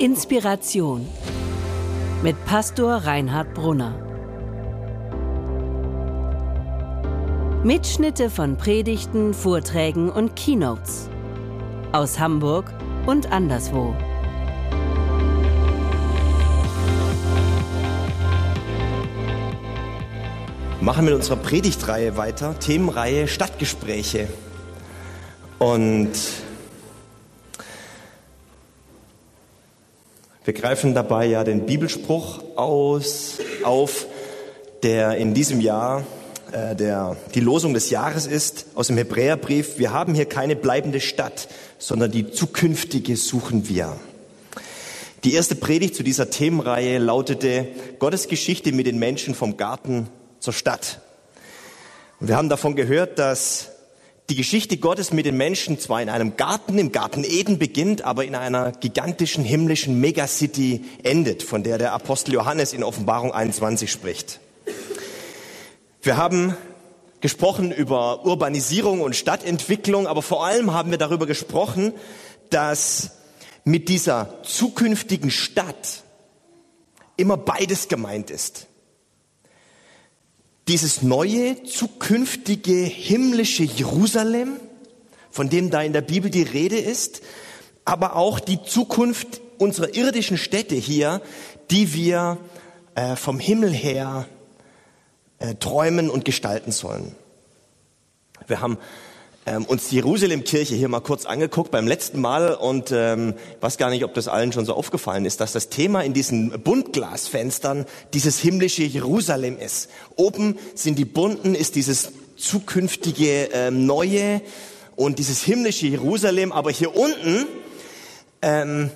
Inspiration mit Pastor Reinhard Brunner. Mitschnitte von Predigten, Vorträgen und Keynotes aus Hamburg und anderswo. machen mit unserer Predigtreihe weiter, Themenreihe Stadtgespräche. Und wir greifen dabei ja den Bibelspruch aus, auf, der in diesem Jahr äh, der, die Losung des Jahres ist, aus dem Hebräerbrief. Wir haben hier keine bleibende Stadt, sondern die zukünftige suchen wir. Die erste Predigt zu dieser Themenreihe lautete Gottes Geschichte mit den Menschen vom Garten zur Stadt. Und wir haben davon gehört, dass die Geschichte Gottes mit den Menschen zwar in einem Garten, im Garten Eden beginnt, aber in einer gigantischen himmlischen Megacity endet, von der der Apostel Johannes in Offenbarung 21 spricht. Wir haben gesprochen über Urbanisierung und Stadtentwicklung, aber vor allem haben wir darüber gesprochen, dass mit dieser zukünftigen Stadt immer beides gemeint ist dieses neue, zukünftige, himmlische Jerusalem, von dem da in der Bibel die Rede ist, aber auch die Zukunft unserer irdischen Städte hier, die wir äh, vom Himmel her äh, träumen und gestalten sollen. Wir haben ähm, uns die Jerusalemkirche hier mal kurz angeguckt beim letzten Mal und ähm, weiß gar nicht, ob das allen schon so aufgefallen ist, dass das Thema in diesen Buntglasfenstern dieses himmlische Jerusalem ist. Oben sind die bunten, ist dieses zukünftige ähm, neue und dieses himmlische Jerusalem, aber hier unten ähm,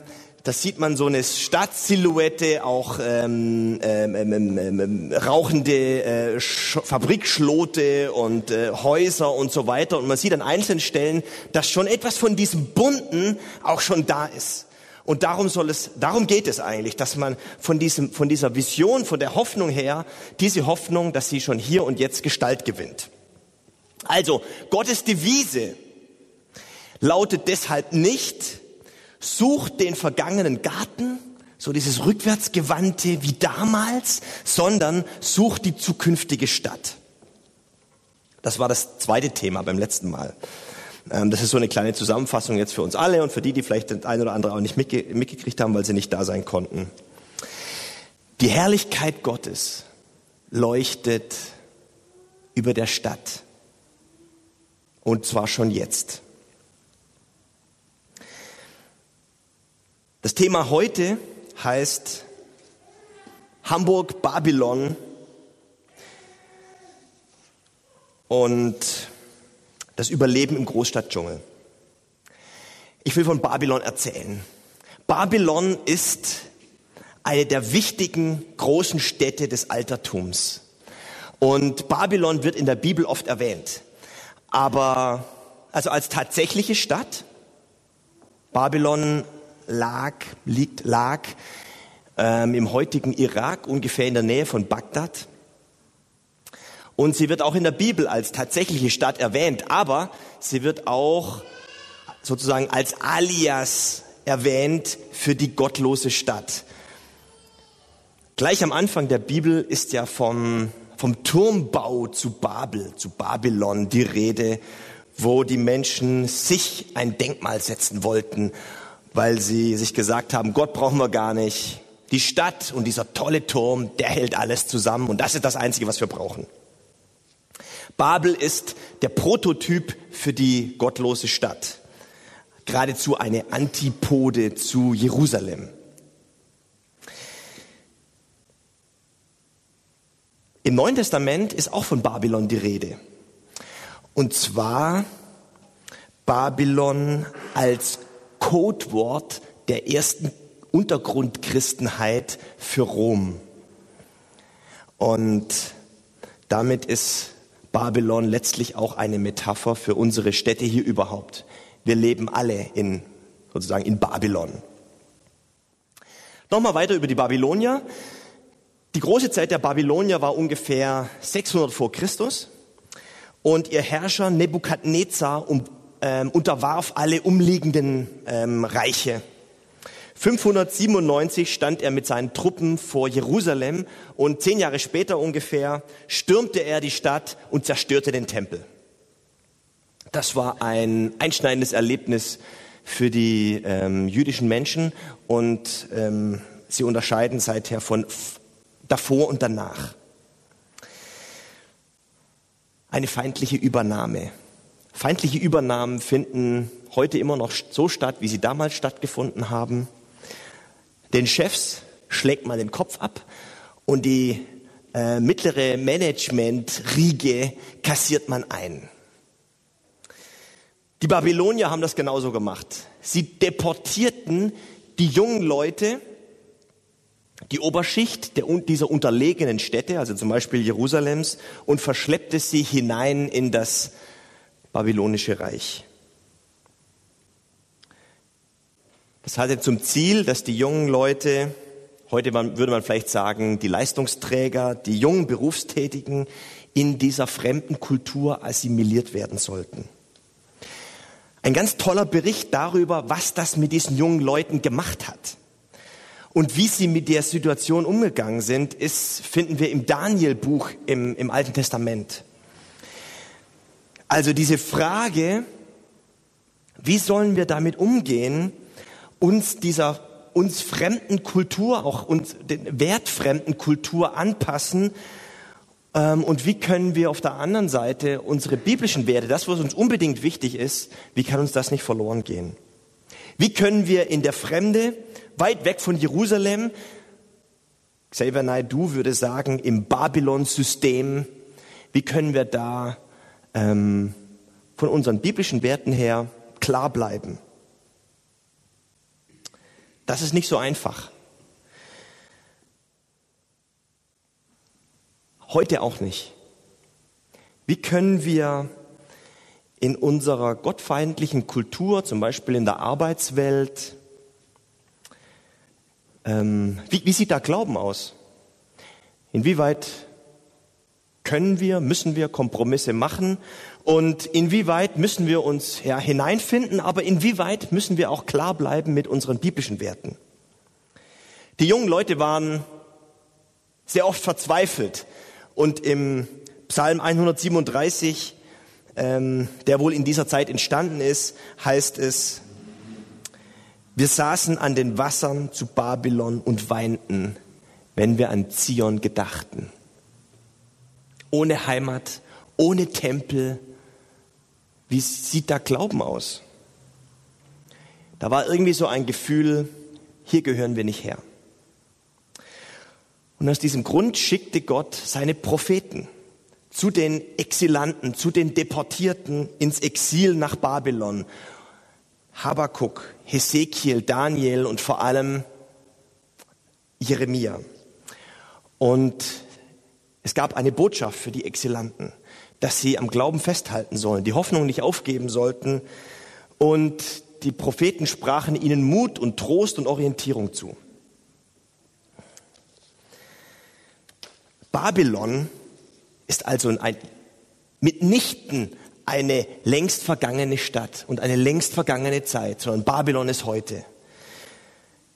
da sieht man so eine Stadtsilhouette, auch ähm, ähm, ähm, ähm, rauchende äh, Fabrikschlote und äh, Häuser und so weiter. Und man sieht an einzelnen Stellen, dass schon etwas von diesem Bunten auch schon da ist. Und darum soll es, darum geht es eigentlich, dass man von diesem, von dieser Vision, von der Hoffnung her, diese Hoffnung, dass sie schon hier und jetzt Gestalt gewinnt. Also, Gottes Devise lautet deshalb nicht, sucht den vergangenen Garten, so dieses rückwärtsgewandte wie damals, sondern sucht die zukünftige Stadt. Das war das zweite Thema beim letzten Mal. Ähm, das ist so eine kleine Zusammenfassung jetzt für uns alle und für die, die vielleicht das ein oder andere auch nicht mitgekriegt haben, weil sie nicht da sein konnten. Die Herrlichkeit Gottes leuchtet über der Stadt. Und zwar schon jetzt. Das Thema heute heißt Hamburg Babylon und das Überleben im Großstadtdschungel. Ich will von Babylon erzählen. Babylon ist eine der wichtigen großen Städte des Altertums. Und Babylon wird in der Bibel oft erwähnt. Aber also als tatsächliche Stadt, Babylon lag, liegt, lag ähm, im heutigen Irak, ungefähr in der Nähe von Bagdad. Und sie wird auch in der Bibel als tatsächliche Stadt erwähnt, aber sie wird auch sozusagen als Alias erwähnt für die gottlose Stadt. Gleich am Anfang der Bibel ist ja vom, vom Turmbau zu Babel, zu Babylon die Rede, wo die Menschen sich ein Denkmal setzen wollten weil sie sich gesagt haben, Gott brauchen wir gar nicht. Die Stadt und dieser tolle Turm, der hält alles zusammen und das ist das Einzige, was wir brauchen. Babel ist der Prototyp für die gottlose Stadt. Geradezu eine Antipode zu Jerusalem. Im Neuen Testament ist auch von Babylon die Rede. Und zwar Babylon als Codewort der ersten Untergrundchristenheit für Rom. Und damit ist Babylon letztlich auch eine Metapher für unsere Städte hier überhaupt. Wir leben alle in, sozusagen in Babylon. Nochmal weiter über die Babylonier. Die große Zeit der Babylonier war ungefähr 600 vor Christus und ihr Herrscher Nebukadnezar um ähm, unterwarf alle umliegenden ähm, Reiche. 597 stand er mit seinen Truppen vor Jerusalem und zehn Jahre später ungefähr stürmte er die Stadt und zerstörte den Tempel. Das war ein einschneidendes Erlebnis für die ähm, jüdischen Menschen und ähm, sie unterscheiden seither von davor und danach. Eine feindliche Übernahme. Feindliche Übernahmen finden heute immer noch so statt, wie sie damals stattgefunden haben. Den Chefs schlägt man den Kopf ab und die äh, mittlere Management-Riege kassiert man ein. Die Babylonier haben das genauso gemacht. Sie deportierten die jungen Leute, die Oberschicht der, dieser unterlegenen Städte, also zum Beispiel Jerusalems, und verschleppte sie hinein in das babylonische Reich. Das hatte zum Ziel, dass die jungen Leute, heute würde man vielleicht sagen, die Leistungsträger, die jungen Berufstätigen in dieser fremden Kultur assimiliert werden sollten. Ein ganz toller Bericht darüber, was das mit diesen jungen Leuten gemacht hat. Und wie sie mit der Situation umgegangen sind, ist, finden wir im Daniel-Buch im, im Alten Testament. Also diese Frage, wie sollen wir damit umgehen, uns dieser uns fremden Kultur, auch uns den wertfremden Kultur anpassen ähm, und wie können wir auf der anderen Seite unsere biblischen Werte, das, was uns unbedingt wichtig ist, wie kann uns das nicht verloren gehen? Wie können wir in der Fremde, weit weg von Jerusalem, Xavier Naidoo würde sagen, im Babylon-System, wie können wir da ähm, von unseren biblischen Werten her klar bleiben? Das ist nicht so einfach. Heute auch nicht. Wie können wir in unserer gottfeindlichen Kultur, zum Beispiel in der Arbeitswelt, ähm, wie, wie sieht da Glauben aus? Inwieweit können wir, müssen wir Kompromisse machen und inwieweit müssen wir uns ja, hineinfinden, aber inwieweit müssen wir auch klar bleiben mit unseren biblischen Werten? Die jungen Leute waren sehr oft verzweifelt und im Psalm 137, ähm, der wohl in dieser Zeit entstanden ist, heißt es, wir saßen an den Wassern zu Babylon und weinten, wenn wir an Zion gedachten. Ohne Heimat, ohne Tempel. Wie sieht da Glauben aus? Da war irgendwie so ein Gefühl, hier gehören wir nicht her. Und aus diesem Grund schickte Gott seine Propheten zu den Exilanten, zu den Deportierten ins Exil nach Babylon. Habakuk, Hesekiel, Daniel und vor allem Jeremia. Und es gab eine Botschaft für die Exilanten, dass sie am Glauben festhalten sollen, die Hoffnung nicht aufgeben sollten. Und die Propheten sprachen ihnen Mut und Trost und Orientierung zu. Babylon ist also ein, mitnichten eine längst vergangene Stadt und eine längst vergangene Zeit, sondern Babylon ist heute.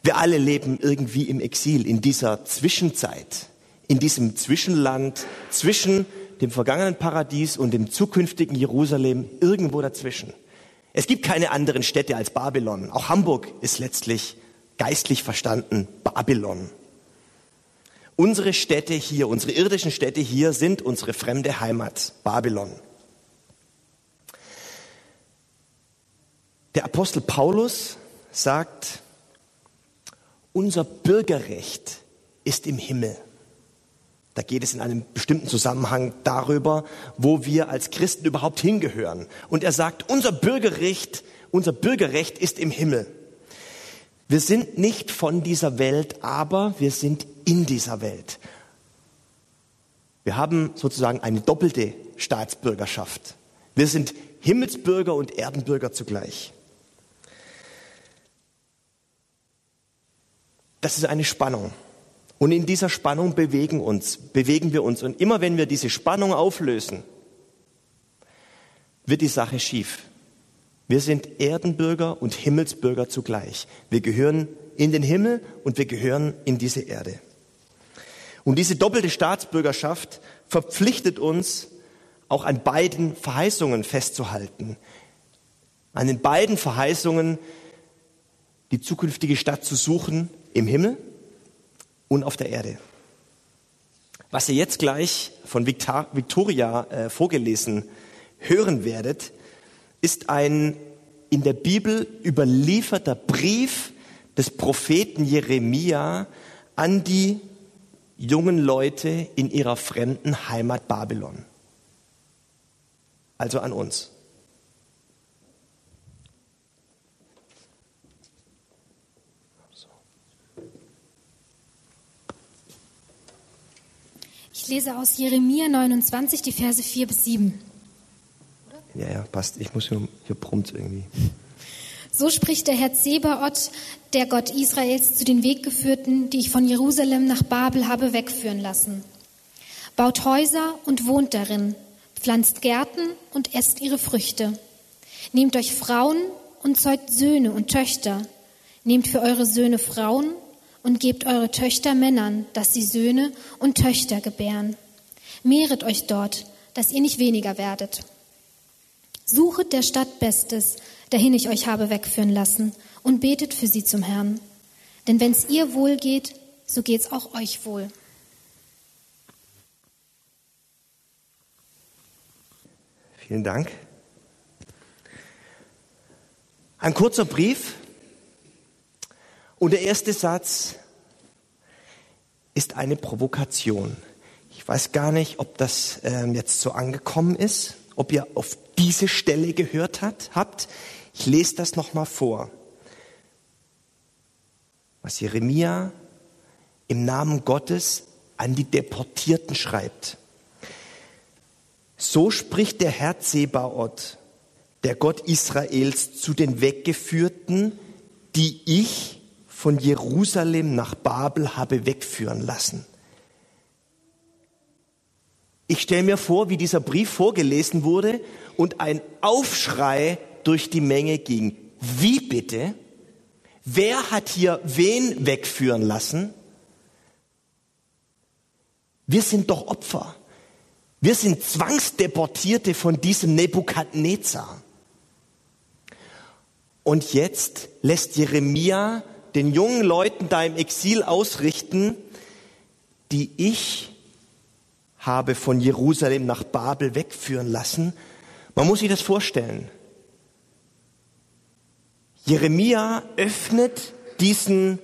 Wir alle leben irgendwie im Exil, in dieser Zwischenzeit, in diesem Zwischenland zwischen dem vergangenen Paradies und dem zukünftigen Jerusalem, irgendwo dazwischen. Es gibt keine anderen Städte als Babylon. Auch Hamburg ist letztlich geistlich verstanden Babylon. Unsere Städte hier, unsere irdischen Städte hier sind unsere fremde Heimat, Babylon. Der Apostel Paulus sagt, unser Bürgerrecht ist im Himmel. Da geht es in einem bestimmten Zusammenhang darüber, wo wir als Christen überhaupt hingehören. Und er sagt, unser Bürgerrecht, unser Bürgerrecht ist im Himmel. Wir sind nicht von dieser Welt, aber wir sind in dieser Welt. Wir haben sozusagen eine doppelte Staatsbürgerschaft. Wir sind Himmelsbürger und Erdenbürger zugleich. Das ist eine Spannung. Und in dieser Spannung bewegen uns, bewegen wir uns. Und immer wenn wir diese Spannung auflösen, wird die Sache schief. Wir sind Erdenbürger und Himmelsbürger zugleich. Wir gehören in den Himmel und wir gehören in diese Erde. Und diese doppelte Staatsbürgerschaft verpflichtet uns, auch an beiden Verheißungen festzuhalten. An den beiden Verheißungen, die zukünftige Stadt zu suchen im Himmel und auf der Erde. Was ihr jetzt gleich von Victoria äh, vorgelesen hören werdet, ist ein in der Bibel überlieferter Brief des Propheten Jeremia an die jungen Leute in ihrer fremden Heimat Babylon. Also an uns. Ich lese aus Jeremia 29 die Verse 4 bis 7. Ja, ja, passt. Ich muss hier, hier brummt irgendwie. So spricht der Herr Zebaoth, der Gott Israels, zu den Weggeführten, die ich von Jerusalem nach Babel habe wegführen lassen. Baut Häuser und wohnt darin, pflanzt Gärten und esst ihre Früchte. Nehmt euch Frauen und zeugt Söhne und Töchter. Nehmt für eure Söhne Frauen und gebt eure Töchter Männern, dass sie Söhne und Töchter gebären. Mehret euch dort, dass ihr nicht weniger werdet. Suchet der Stadt Bestes, dahin ich euch habe wegführen lassen, und betet für sie zum Herrn. Denn wenn es ihr wohl geht, so geht's auch euch wohl. Vielen Dank. Ein kurzer Brief und der erste Satz ist eine Provokation. Ich weiß gar nicht, ob das äh, jetzt so angekommen ist ob ihr auf diese Stelle gehört hat, habt. Ich lese das nochmal vor. Was Jeremia im Namen Gottes an die Deportierten schreibt. So spricht der Herr Zebaoth, der Gott Israels, zu den Weggeführten, die ich von Jerusalem nach Babel habe wegführen lassen. Ich stelle mir vor, wie dieser Brief vorgelesen wurde und ein Aufschrei durch die Menge ging. Wie bitte? Wer hat hier wen wegführen lassen? Wir sind doch Opfer. Wir sind Zwangsdeportierte von diesem Nebukadnezar. Und jetzt lässt Jeremia den jungen Leuten da im Exil ausrichten, die ich habe von Jerusalem nach Babel wegführen lassen. Man muss sich das vorstellen. Jeremia öffnet diesen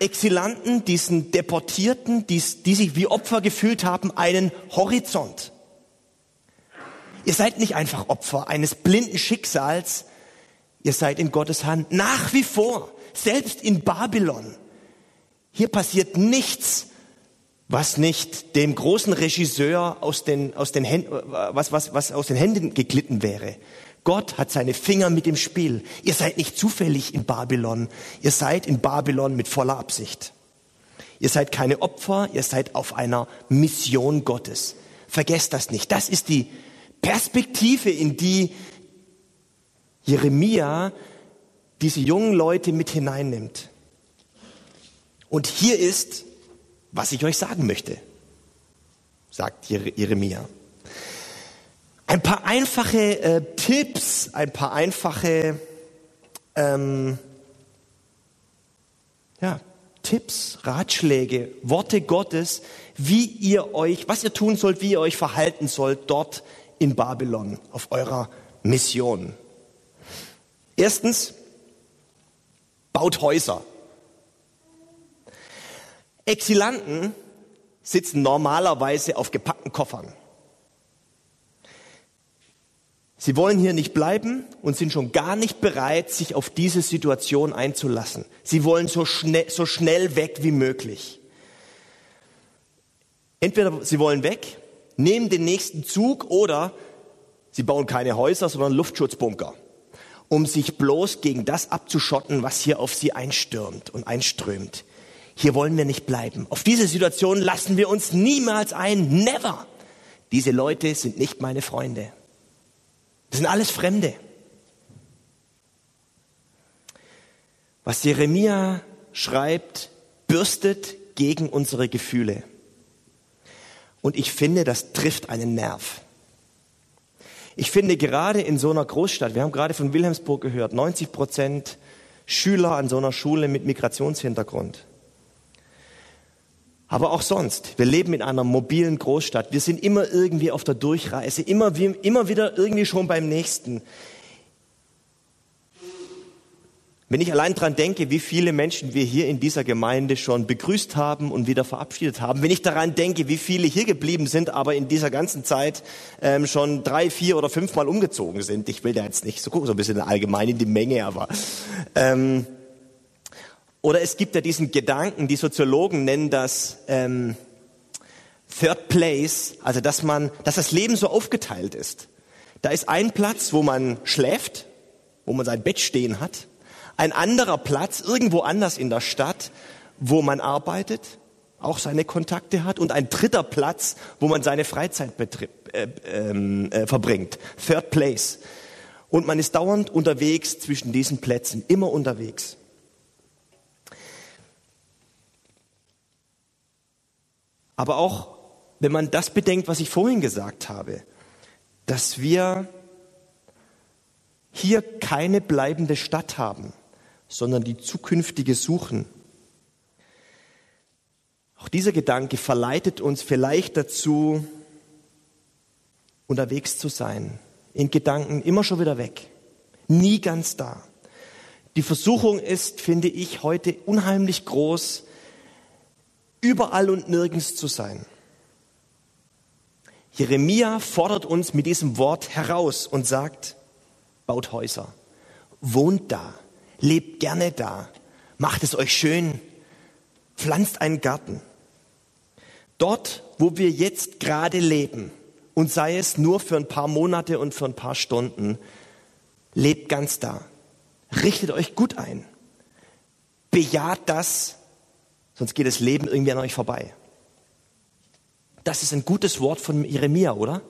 Exilanten, diesen Deportierten, die, die sich wie Opfer gefühlt haben, einen Horizont. Ihr seid nicht einfach Opfer eines blinden Schicksals, ihr seid in Gottes Hand nach wie vor, selbst in Babylon. Hier passiert nichts, was nicht dem großen Regisseur aus den, aus den Händen, was, was, was aus den Händen geglitten wäre. Gott hat seine Finger mit im Spiel. Ihr seid nicht zufällig in Babylon. Ihr seid in Babylon mit voller Absicht. Ihr seid keine Opfer, ihr seid auf einer Mission Gottes. Vergesst das nicht. Das ist die Perspektive, in die Jeremia diese jungen Leute mit hineinnimmt. Und hier ist was ich euch sagen möchte, sagt Jeremia. Ein paar einfache äh, Tipps, ein paar einfache ähm, ja, Tipps, Ratschläge, Worte Gottes, wie ihr euch, was ihr tun sollt, wie ihr euch verhalten sollt dort in Babylon auf eurer Mission. Erstens, baut Häuser. Exilanten sitzen normalerweise auf gepackten Koffern. Sie wollen hier nicht bleiben und sind schon gar nicht bereit, sich auf diese Situation einzulassen. Sie wollen so schnell, so schnell weg wie möglich. Entweder sie wollen weg, nehmen den nächsten Zug oder sie bauen keine Häuser, sondern Luftschutzbunker, um sich bloß gegen das abzuschotten, was hier auf sie einstürmt und einströmt. Hier wollen wir nicht bleiben. Auf diese Situation lassen wir uns niemals ein. Never. Diese Leute sind nicht meine Freunde. Das sind alles Fremde. Was Jeremia schreibt, bürstet gegen unsere Gefühle. Und ich finde, das trifft einen Nerv. Ich finde gerade in so einer Großstadt, wir haben gerade von Wilhelmsburg gehört, 90 Prozent Schüler an so einer Schule mit Migrationshintergrund. Aber auch sonst, wir leben in einer mobilen Großstadt, wir sind immer irgendwie auf der Durchreise, immer, immer wieder irgendwie schon beim nächsten. Wenn ich allein dran denke, wie viele Menschen wir hier in dieser Gemeinde schon begrüßt haben und wieder verabschiedet haben, wenn ich daran denke, wie viele hier geblieben sind, aber in dieser ganzen Zeit ähm, schon drei, vier oder fünfmal umgezogen sind, ich will da jetzt nicht so gucken, so ein bisschen allgemein in die Menge, aber ähm, oder es gibt ja diesen Gedanken, die Soziologen nennen das ähm, Third Place, also dass man, dass das Leben so aufgeteilt ist. Da ist ein Platz, wo man schläft, wo man sein Bett stehen hat ein anderer Platz irgendwo anders in der Stadt, wo man arbeitet, auch seine Kontakte hat und ein dritter Platz, wo man seine Freizeit äh, ähm, äh, verbringt. Third place. Und man ist dauernd unterwegs zwischen diesen Plätzen, immer unterwegs. Aber auch, wenn man das bedenkt, was ich vorhin gesagt habe, dass wir hier keine bleibende Stadt haben, sondern die zukünftige suchen. Auch dieser Gedanke verleitet uns vielleicht dazu, unterwegs zu sein, in Gedanken immer schon wieder weg, nie ganz da. Die Versuchung ist, finde ich, heute unheimlich groß, überall und nirgends zu sein. Jeremia fordert uns mit diesem Wort heraus und sagt, baut Häuser, wohnt da, lebt gerne da, macht es euch schön, pflanzt einen Garten. Dort, wo wir jetzt gerade leben, und sei es nur für ein paar Monate und für ein paar Stunden, lebt ganz da. Richtet euch gut ein. Bejaht das, sonst geht das Leben irgendwie an euch vorbei. Das ist ein gutes Wort von Jeremia, oder?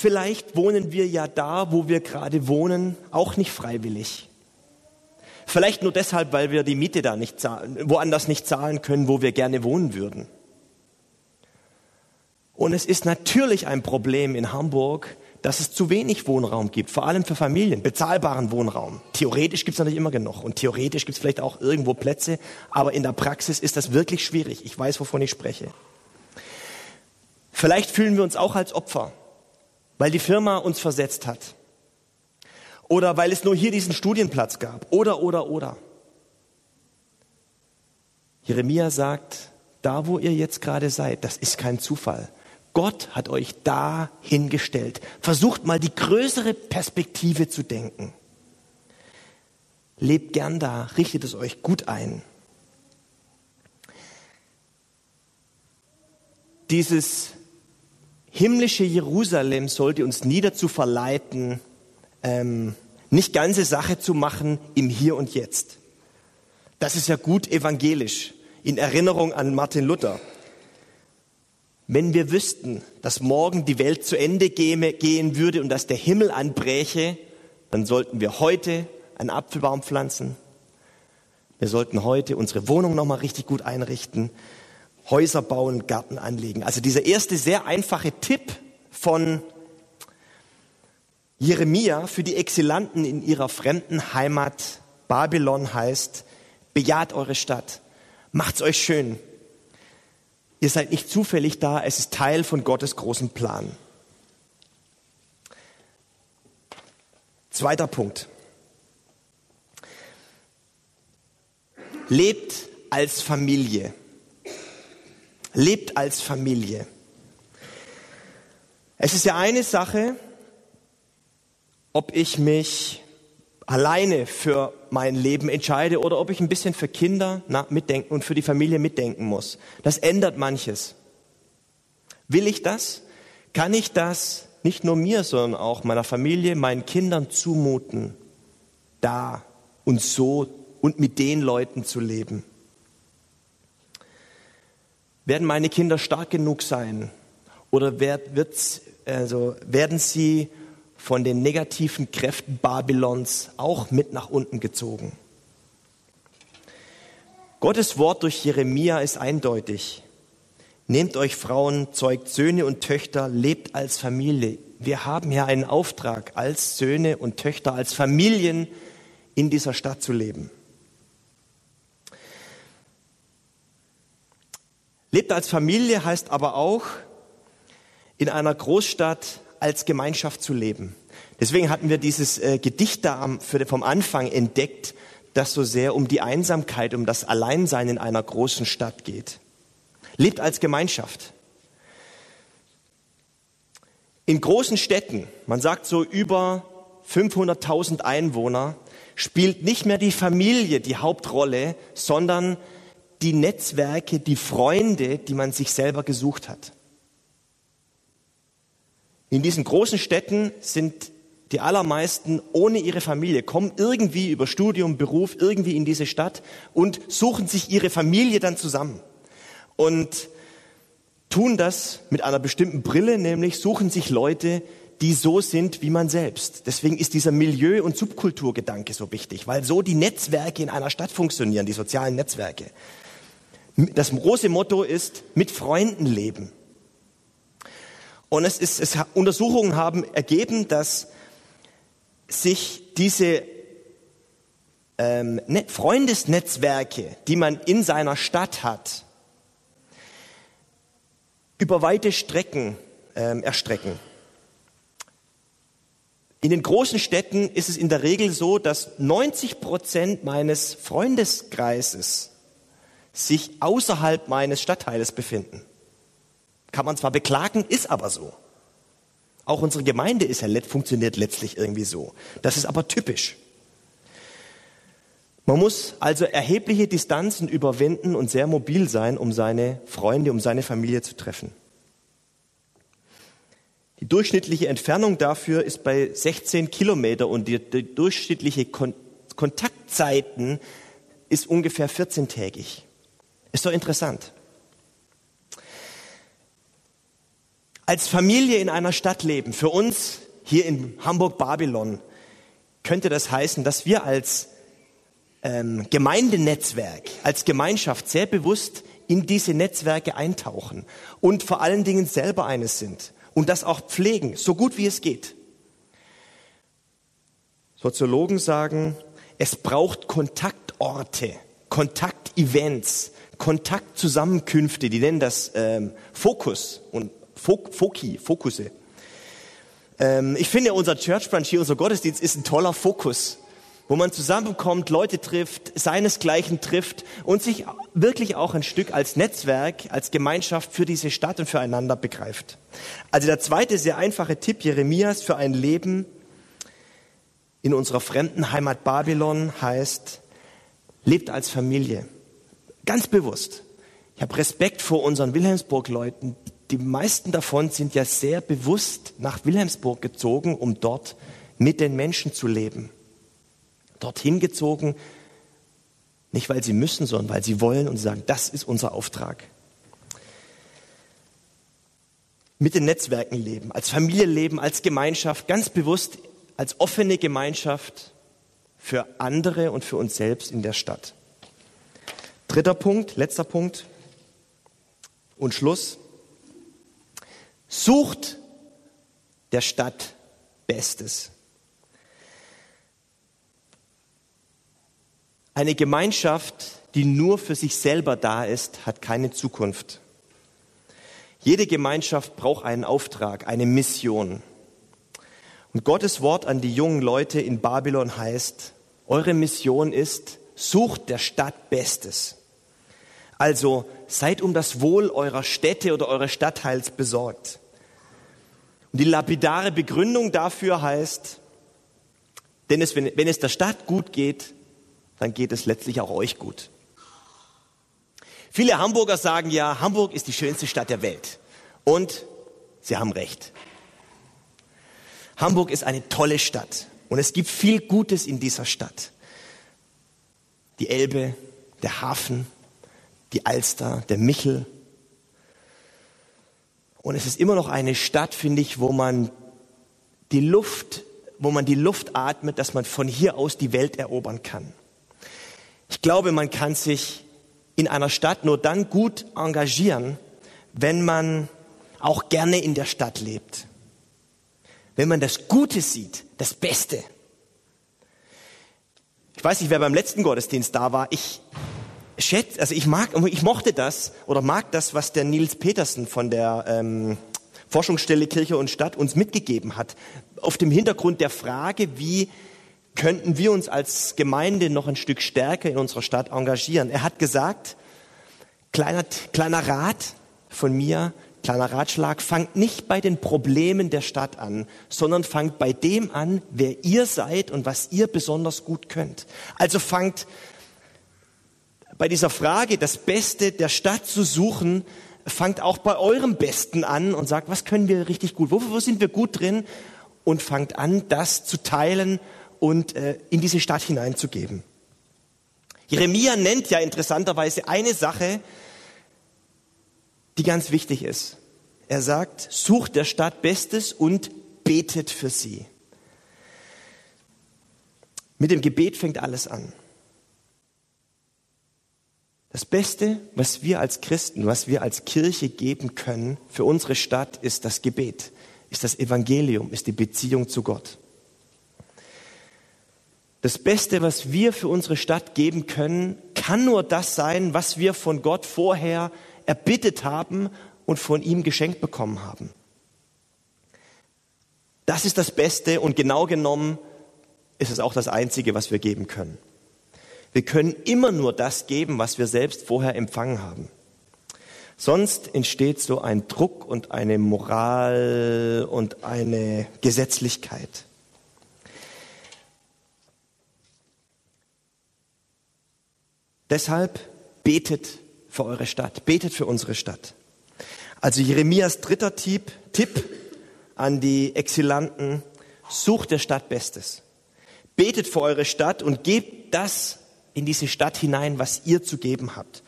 Vielleicht wohnen wir ja da, wo wir gerade wohnen, auch nicht freiwillig. Vielleicht nur deshalb, weil wir die Miete da nicht zahlen, woanders nicht zahlen können, wo wir gerne wohnen würden. Und es ist natürlich ein Problem in Hamburg, dass es zu wenig Wohnraum gibt, vor allem für Familien, bezahlbaren Wohnraum. Theoretisch gibt es natürlich immer genug und theoretisch gibt es vielleicht auch irgendwo Plätze, aber in der Praxis ist das wirklich schwierig. Ich weiß, wovon ich spreche. Vielleicht fühlen wir uns auch als Opfer weil die Firma uns versetzt hat. Oder weil es nur hier diesen Studienplatz gab. Oder, oder, oder. Jeremia sagt, da wo ihr jetzt gerade seid, das ist kein Zufall. Gott hat euch da hingestellt. Versucht mal die größere Perspektive zu denken. Lebt gern da, richtet es euch gut ein. Dieses himmlische Jerusalem sollte uns nie dazu verleiten, ähm, nicht ganze Sache zu machen im Hier und Jetzt. Das ist ja gut evangelisch, in Erinnerung an Martin Luther. Wenn wir wüssten, dass morgen die Welt zu Ende gehen würde und dass der Himmel anbräche, dann sollten wir heute einen Apfelbaum pflanzen. Wir sollten heute unsere Wohnung nochmal richtig gut einrichten. Häuser bauen, Garten anlegen. Also dieser erste sehr einfache Tipp von Jeremia für die Exilanten in ihrer fremden Heimat Babylon heißt, bejaht eure Stadt, macht's euch schön. Ihr seid nicht zufällig da, es ist Teil von Gottes großen Plan. Zweiter Punkt. Lebt als Familie lebt als Familie. Es ist ja eine Sache, ob ich mich alleine für mein Leben entscheide oder ob ich ein bisschen für Kinder mitdenken und für die Familie mitdenken muss. Das ändert manches. Will ich das? Kann ich das nicht nur mir, sondern auch meiner Familie, meinen Kindern zumuten, da und so und mit den Leuten zu leben? Werden meine Kinder stark genug sein? Oder wird, wird's, also werden sie von den negativen Kräften Babylons auch mit nach unten gezogen. Gottes Wort durch Jeremia ist eindeutig. Nehmt euch Frauen, zeugt Söhne und Töchter, lebt als Familie. Wir haben hier einen Auftrag, als Söhne und Töchter, als Familien in dieser Stadt zu leben. Lebt als Familie heißt aber auch, in einer Großstadt als Gemeinschaft zu leben. Deswegen hatten wir dieses äh, Gedicht da vom Anfang entdeckt, das so sehr um die Einsamkeit, um das Alleinsein in einer großen Stadt geht. Lebt als Gemeinschaft. In großen Städten, man sagt so über 500.000 Einwohner, spielt nicht mehr die Familie die Hauptrolle, sondern die Netzwerke, die Freunde, die man sich selber gesucht hat. In diesen großen Städten sind die allermeisten ohne ihre Familie, kommen irgendwie über Studium, Beruf irgendwie in diese Stadt und suchen sich ihre Familie dann zusammen. Und tun das mit einer bestimmten Brille, nämlich suchen sich Leute, die so sind wie man selbst. Deswegen ist dieser Milieu- und Subkulturgedanke so wichtig, weil so die Netzwerke in einer Stadt funktionieren, die sozialen Netzwerke. Das große Motto ist, mit Freunden leben. Und es ist, es, Untersuchungen haben ergeben, dass sich diese ähm, ne, Freundesnetzwerke, die man in seiner Stadt hat, über weite Strecken ähm, erstrecken. In den großen Städten ist es in der Regel so, dass 90 Prozent meines Freundeskreises sich außerhalb meines Stadtteiles befinden. Kann man zwar beklagen, ist aber so. Auch unsere Gemeinde ist ja, funktioniert letztlich irgendwie so. Das ist aber typisch. Man muss also erhebliche Distanzen überwinden und sehr mobil sein, um seine Freunde, um seine Familie zu treffen. Die durchschnittliche Entfernung dafür ist bei 16 Kilometer und die, die durchschnittliche Kon Kontaktzeiten ist ungefähr 14-tägig. Ist doch interessant. Als Familie in einer Stadt leben, für uns hier in Hamburg-Babylon, könnte das heißen, dass wir als ähm, Gemeindenetzwerk, als Gemeinschaft sehr bewusst in diese Netzwerke eintauchen und vor allen Dingen selber eines sind und das auch pflegen, so gut wie es geht. Soziologen sagen, es braucht Kontaktorte, Kontaktevents, Kontaktzusammenkünfte, die nennen das ähm, Fokus und Fok Foki, Fokusse. Ähm, ich finde, unser Church Branch hier, unser Gottesdienst ist ein toller Fokus, wo man zusammenkommt, Leute trifft, seinesgleichen trifft und sich wirklich auch ein Stück als Netzwerk, als Gemeinschaft für diese Stadt und füreinander begreift. Also der zweite sehr einfache Tipp Jeremias für ein Leben in unserer fremden Heimat Babylon heißt, lebt als Familie. Ganz bewusst. Ich habe Respekt vor unseren Wilhelmsburg-Leuten. Die meisten davon sind ja sehr bewusst nach Wilhelmsburg gezogen, um dort mit den Menschen zu leben. Dorthin gezogen, nicht weil sie müssen, sondern weil sie wollen und sie sagen, das ist unser Auftrag. Mit den Netzwerken leben, als Familie leben, als Gemeinschaft, ganz bewusst als offene Gemeinschaft für andere und für uns selbst in der Stadt. Dritter Punkt, letzter Punkt und Schluss. Sucht der Stadt Bestes. Eine Gemeinschaft, die nur für sich selber da ist, hat keine Zukunft. Jede Gemeinschaft braucht einen Auftrag, eine Mission. Und Gottes Wort an die jungen Leute in Babylon heißt, eure Mission ist, sucht der Stadt Bestes. Also seid um das Wohl eurer Städte oder eures Stadtteils besorgt. Und die lapidare Begründung dafür heißt, denn es, wenn, wenn es der Stadt gut geht, dann geht es letztlich auch euch gut. Viele Hamburger sagen ja, Hamburg ist die schönste Stadt der Welt. Und sie haben recht. Hamburg ist eine tolle Stadt und es gibt viel Gutes in dieser Stadt. Die Elbe, der Hafen, die Alster, der Michel. Und es ist immer noch eine Stadt, finde ich, wo man die Luft, wo man die Luft atmet, dass man von hier aus die Welt erobern kann. Ich glaube, man kann sich in einer Stadt nur dann gut engagieren, wenn man auch gerne in der Stadt lebt. Wenn man das Gute sieht, das Beste. Ich weiß nicht, wer beim letzten Gottesdienst da war. Ich schätze, also ich mag, ich mochte das oder mag das, was der Nils Petersen von der ähm, Forschungsstelle Kirche und Stadt uns mitgegeben hat. Auf dem Hintergrund der Frage, wie könnten wir uns als Gemeinde noch ein Stück stärker in unserer Stadt engagieren. Er hat gesagt, kleiner, kleiner Rat von mir, kleiner Ratschlag, fangt nicht bei den Problemen der Stadt an, sondern fangt bei dem an, wer ihr seid und was ihr besonders gut könnt. Also fangt bei dieser Frage, das Beste der Stadt zu suchen, fangt auch bei eurem Besten an und sagt, was können wir richtig gut, wo, wo sind wir gut drin und fangt an, das zu teilen und äh, in diese Stadt hineinzugeben. Jeremia nennt ja interessanterweise eine Sache, die ganz wichtig ist. Er sagt, sucht der Stadt Bestes und betet für sie. Mit dem Gebet fängt alles an. Das Beste, was wir als Christen, was wir als Kirche geben können für unsere Stadt, ist das Gebet, ist das Evangelium, ist die Beziehung zu Gott. Das Beste, was wir für unsere Stadt geben können, kann nur das sein, was wir von Gott vorher erbittet haben und von ihm geschenkt bekommen haben. Das ist das Beste und genau genommen ist es auch das Einzige, was wir geben können. Wir können immer nur das geben, was wir selbst vorher empfangen haben. Sonst entsteht so ein Druck und eine Moral und eine Gesetzlichkeit. Deshalb betet für eure Stadt, betet für unsere Stadt. Also Jeremias dritter Tipp, Tipp an die Exilanten, sucht der Stadt Bestes. Betet für eure Stadt und gebt das in diese Stadt hinein, was ihr zu geben habt.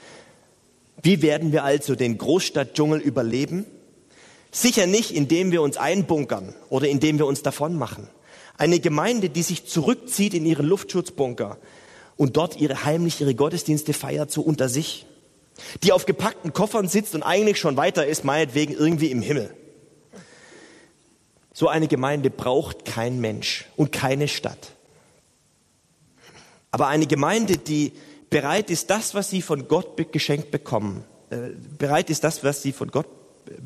Wie werden wir also den Großstadtdschungel überleben? Sicher nicht, indem wir uns einbunkern oder indem wir uns davon machen. Eine Gemeinde, die sich zurückzieht in ihren Luftschutzbunker und dort ihre heimlich ihre Gottesdienste feiert, so unter sich. Die auf gepackten Koffern sitzt und eigentlich schon weiter ist, meinetwegen irgendwie im Himmel. So eine Gemeinde braucht kein Mensch und keine Stadt. Aber eine Gemeinde, die bereit ist, das, was sie von Gott geschenkt bekommen, äh, bereit ist, das, was sie von Gott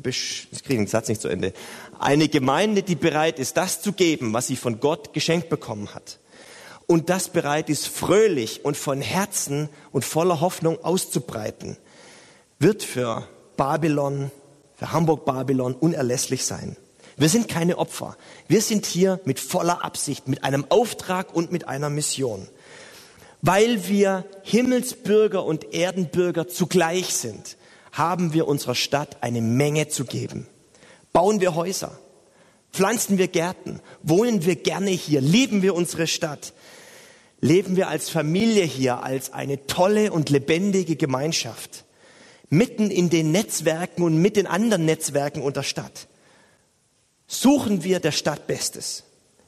ich kriege den Satz nicht zu Ende. Eine Gemeinde, die bereit ist, das zu geben, was sie von Gott geschenkt bekommen hat. Und das bereit ist, fröhlich und von Herzen und voller Hoffnung auszubreiten, wird für Babylon, für Hamburg-Babylon unerlässlich sein. Wir sind keine Opfer. Wir sind hier mit voller Absicht, mit einem Auftrag und mit einer Mission weil wir Himmelsbürger und Erdenbürger zugleich sind, haben wir unserer Stadt eine Menge zu geben. Bauen wir Häuser, pflanzen wir Gärten, wohnen wir gerne hier, lieben wir unsere Stadt, leben wir als Familie hier, als eine tolle und lebendige Gemeinschaft, mitten in den Netzwerken und mit den anderen Netzwerken unter Stadt. Suchen wir der Stadt Bestes,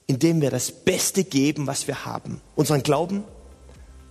indem wir das Beste geben, was wir haben. Unseren Glauben,